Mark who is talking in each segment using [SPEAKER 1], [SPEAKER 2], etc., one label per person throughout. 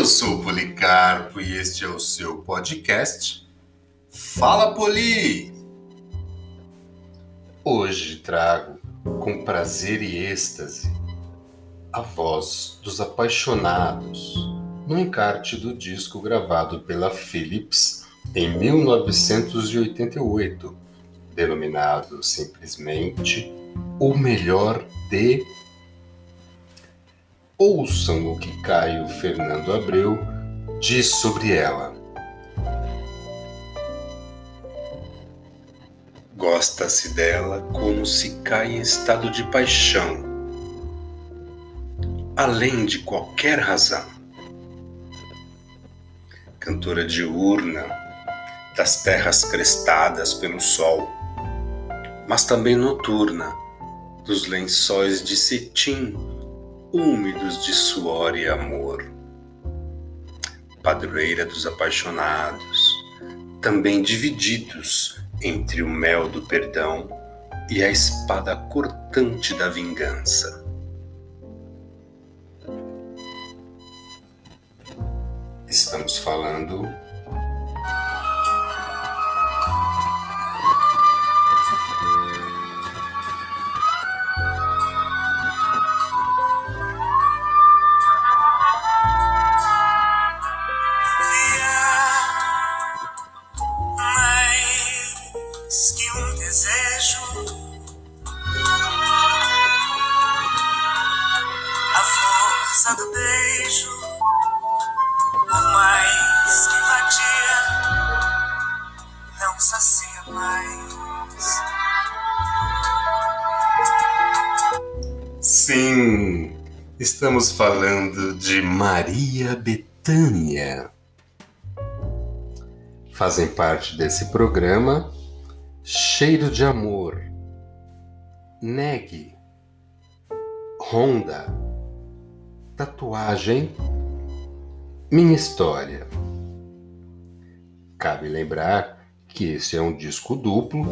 [SPEAKER 1] Eu sou Policarpo e este é o seu podcast Fala Poli! Hoje trago com prazer e êxtase a voz dos apaixonados no encarte do disco gravado pela Philips em 1988, denominado simplesmente O Melhor de ouçam o que Caio Fernando Abreu diz sobre ela. Gosta-se dela como se cai em estado de paixão, além de qualquer razão. Cantora diurna das terras crestadas pelo sol, mas também noturna dos lençóis de cetim úmidos de suor e amor. Padroeira dos apaixonados, também divididos entre o mel do perdão e a espada cortante da vingança. Estamos falando estamos falando de Maria Betânia. Fazem parte desse programa Cheiro de Amor, Negue, Ronda, Tatuagem, Minha História. Cabe lembrar que esse é um disco duplo,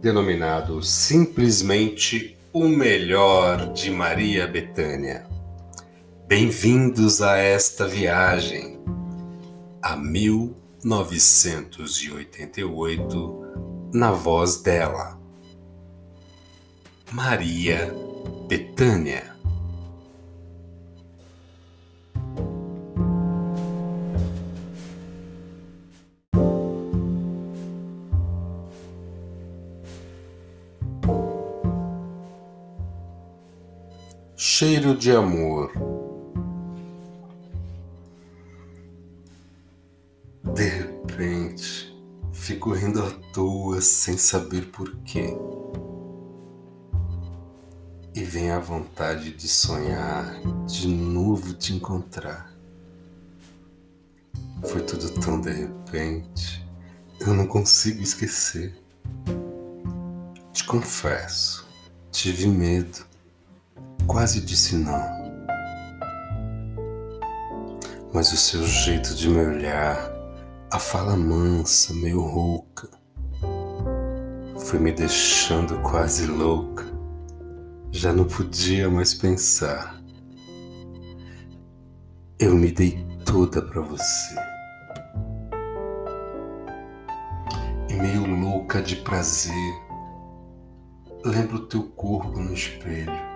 [SPEAKER 1] denominado simplesmente o melhor de Maria Betânia. Bem-vindos a esta viagem a 1988 na voz dela, Maria Betânia. Cheiro de amor. De repente, fico rindo à toa sem saber porquê. E vem a vontade de sonhar de novo te encontrar. Foi tudo tão de repente, eu não consigo esquecer. Te confesso, tive medo Quase disse não. Mas o seu jeito de me olhar, a fala mansa, meio rouca, foi me deixando quase louca. Já não podia mais pensar. Eu me dei toda para você. E meio louca de prazer, lembro teu corpo no espelho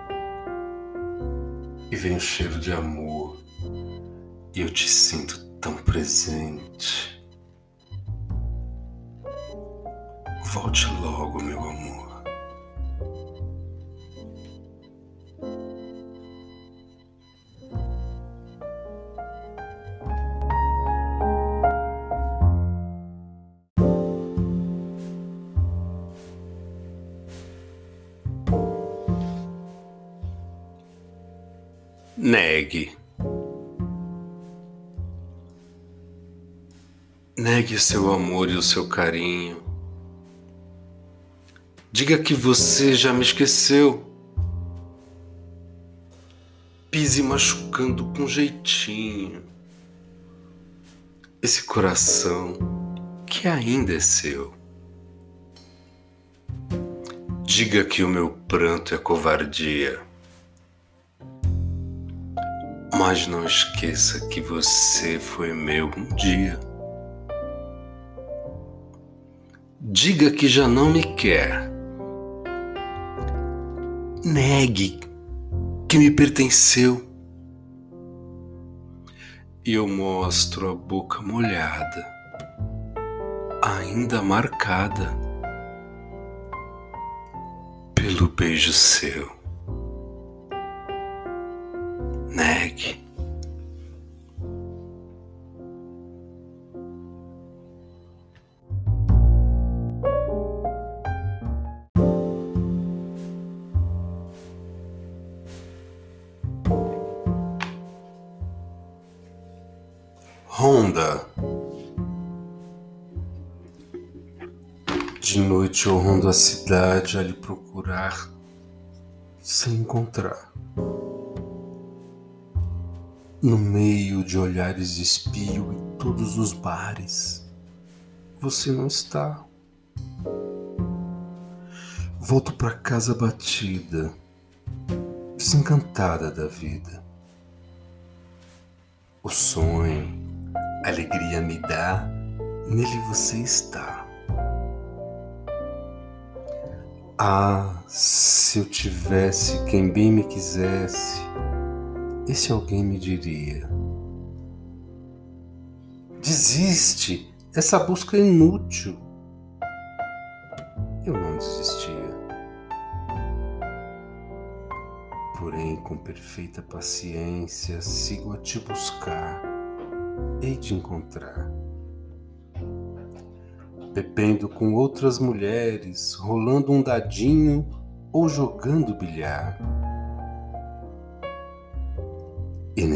[SPEAKER 1] e vem o cheiro de amor, e eu te sinto tão presente. Volte logo, meu amor. Negue. Negue seu amor e o seu carinho. Diga que você já me esqueceu. Pise machucando com jeitinho. Esse coração que ainda é seu. Diga que o meu pranto é covardia Mas não esqueça que você foi meu um dia. Diga que já não me quer. Negue que me pertenceu. E eu mostro a boca molhada, ainda marcada pelo beijo seu. Negue. Ronda. De noite eu rondo a cidade a lhe procurar sem encontrar. No meio de olhares de espio em todos os bares, você não está. Volto para casa batida, desencantada da vida. O sonho alegria me dá, nele você está. Ah, se eu tivesse quem bem me quisesse, esse alguém me diria: Desiste, essa busca é inútil. Eu não desistia. Porém, com perfeita paciência, sigo a te buscar hei de encontrar. Bebendo com outras mulheres, rolando um dadinho ou jogando bilhar.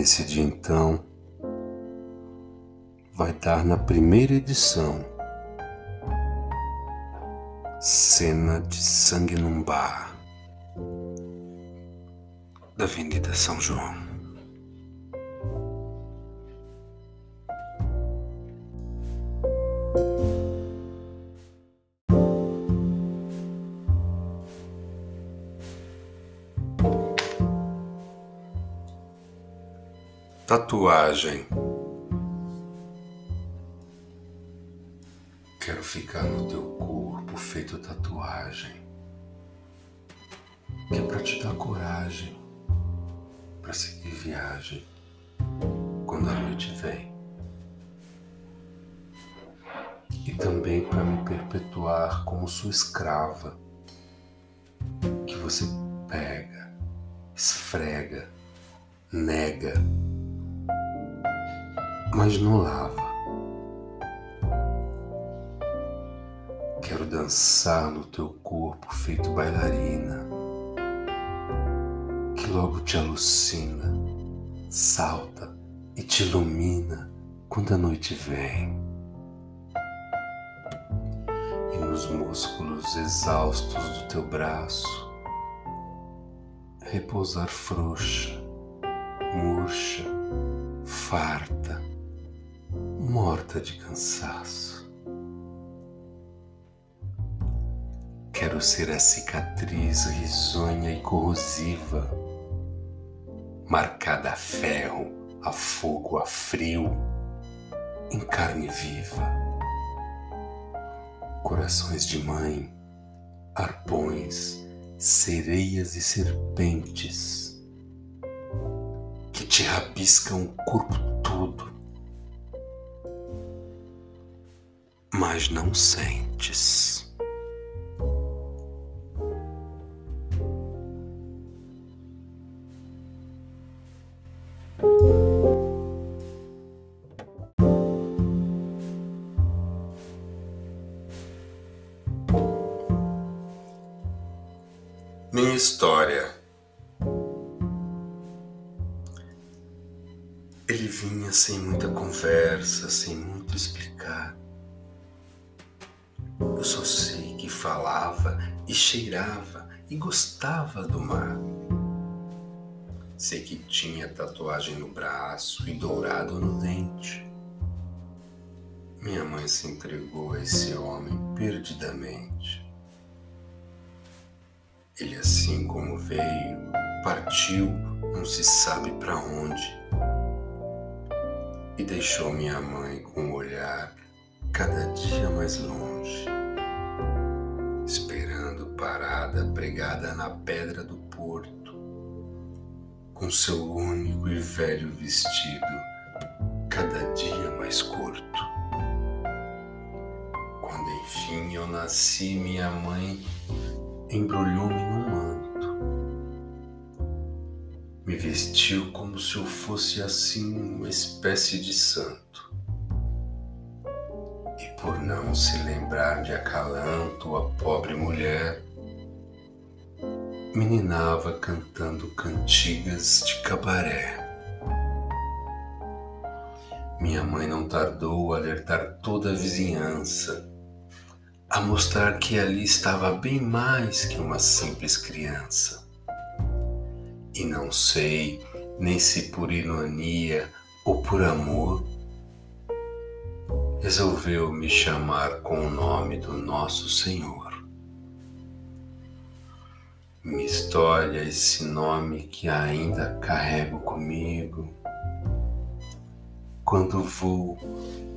[SPEAKER 1] Nesse dia então, vai dar na primeira edição Cena de Sangue num Bar da Avenida São João. Tatuagem. Quero ficar no teu corpo feito tatuagem. Que é pra te dar coragem para seguir viagem quando a noite vem. E também para me perpetuar como sua escrava, que você pega, esfrega, nega mas não lava. Quero dançar no teu corpo feito bailarina, que logo te alucina, salta e te ilumina quando a noite vem. E nos músculos exaustos do teu braço, repousar frouxa, murcha, farta morta de cansaço. Quero ser a cicatriz risonha e corrosiva, marcada a ferro, a fogo, a frio, em carne viva. Corações de mãe, arpões, sereias e serpentes que te rabiscam o corpo todo mas não sentes. Minha história. Ele vinha sem muita conversa, sem muito explicar. Eu só sei que falava e cheirava e gostava do mar. Sei que tinha tatuagem no braço e dourado no dente. Minha mãe se entregou a esse homem perdidamente. Ele, assim como veio, partiu não se sabe para onde, e deixou minha mãe com o olhar cada dia mais longe, parada pregada na pedra do porto, com seu único e velho vestido cada dia mais curto. Quando enfim eu nasci, minha mãe embrulhou-me num manto, me vestiu como se eu fosse assim uma espécie de santo. E por não se lembrar de acalanto a pobre mulher, meninava cantando cantigas de cabaré. Minha mãe não tardou a alertar toda a vizinhança, a mostrar que ali estava bem mais que uma simples criança. E não sei nem se por ironia ou por amor, resolveu me chamar com o nome do nosso Senhor. Minha história, esse nome que ainda carrego comigo quando vou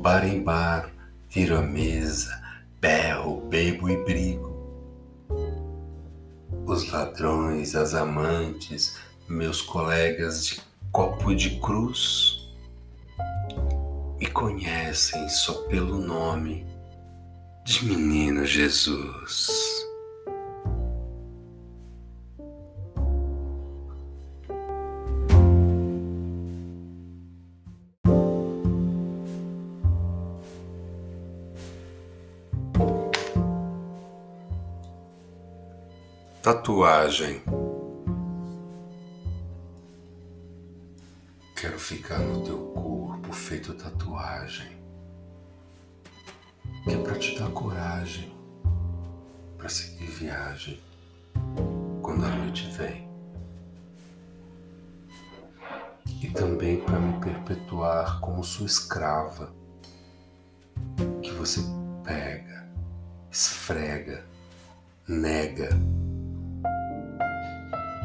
[SPEAKER 1] bar em bar, viro a mesa, berro, bebo e brigo. Os ladrões, as amantes, meus colegas de copo de cruz me conhecem só pelo nome de Menino Jesus. Tatuagem. Quero ficar no teu corpo feito tatuagem. Que é pra te dar coragem para seguir viagem quando a noite vem. E também para me perpetuar como sua escrava, que você pega, esfrega, nega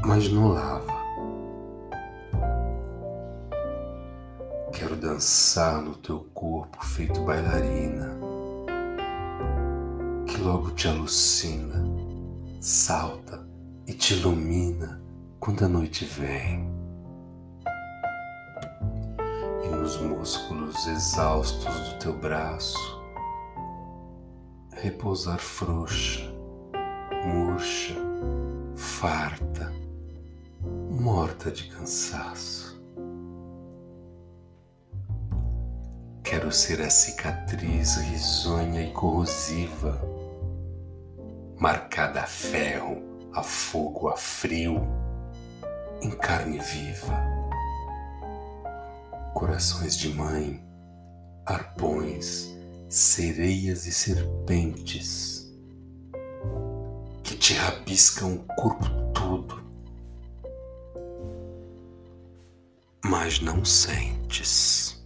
[SPEAKER 1] mas não lava. Quero dançar no teu corpo feito bailarina, que logo te alucina, salta e te ilumina quando a noite vem. E nos músculos exaustos do teu braço, repousar frouxa, murcha, farta morta de cansaço. Quero ser a cicatriz risonha e corrosiva, marcada a ferro, a fogo, a frio, em carne viva. Corações de mãe, arpões, sereias e serpentes que te rabiscam o corpo todo mas não sentes.